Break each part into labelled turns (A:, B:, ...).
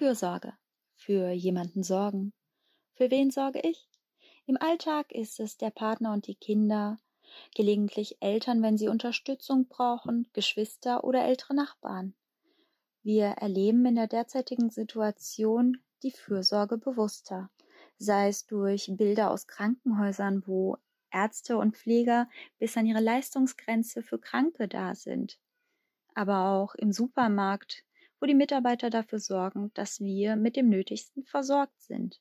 A: Fürsorge. Für jemanden sorgen. Für wen sorge ich? Im Alltag ist es der Partner und die Kinder, gelegentlich Eltern, wenn sie Unterstützung brauchen, Geschwister oder ältere Nachbarn. Wir erleben in der derzeitigen Situation die Fürsorge bewusster, sei es durch Bilder aus Krankenhäusern, wo Ärzte und Pfleger bis an ihre Leistungsgrenze für Kranke da sind, aber auch im Supermarkt, wo die Mitarbeiter dafür sorgen, dass wir mit dem Nötigsten versorgt sind.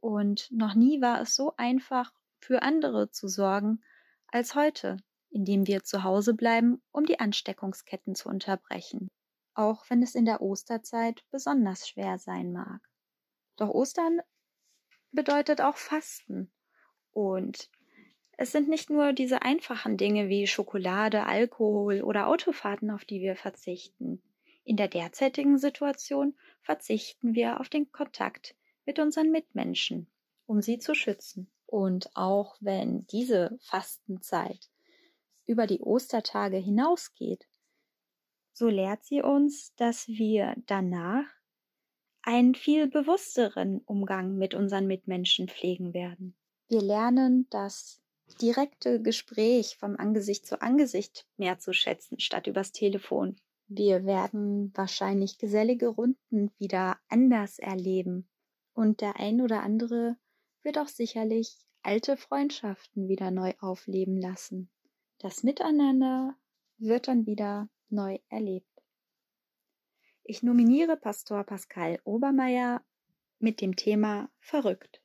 A: Und noch nie war es so einfach, für andere zu sorgen, als heute, indem wir zu Hause bleiben, um die Ansteckungsketten zu unterbrechen auch wenn es in der Osterzeit besonders schwer sein mag. Doch Ostern bedeutet auch Fasten. Und es sind nicht nur diese einfachen Dinge wie Schokolade, Alkohol oder Autofahrten, auf die wir verzichten. In der derzeitigen Situation verzichten wir auf den Kontakt mit unseren Mitmenschen, um sie zu schützen. Und auch wenn diese Fastenzeit über die Ostertage hinausgeht, so lehrt sie uns, dass wir danach einen viel bewussteren Umgang mit unseren Mitmenschen pflegen werden. Wir lernen das direkte Gespräch vom Angesicht zu Angesicht mehr zu schätzen, statt übers Telefon. Wir werden wahrscheinlich gesellige Runden wieder anders erleben. Und der ein oder andere wird auch sicherlich alte Freundschaften wieder neu aufleben lassen. Das Miteinander wird dann wieder neu erlebt. Ich nominiere Pastor Pascal Obermeier mit dem Thema Verrückt.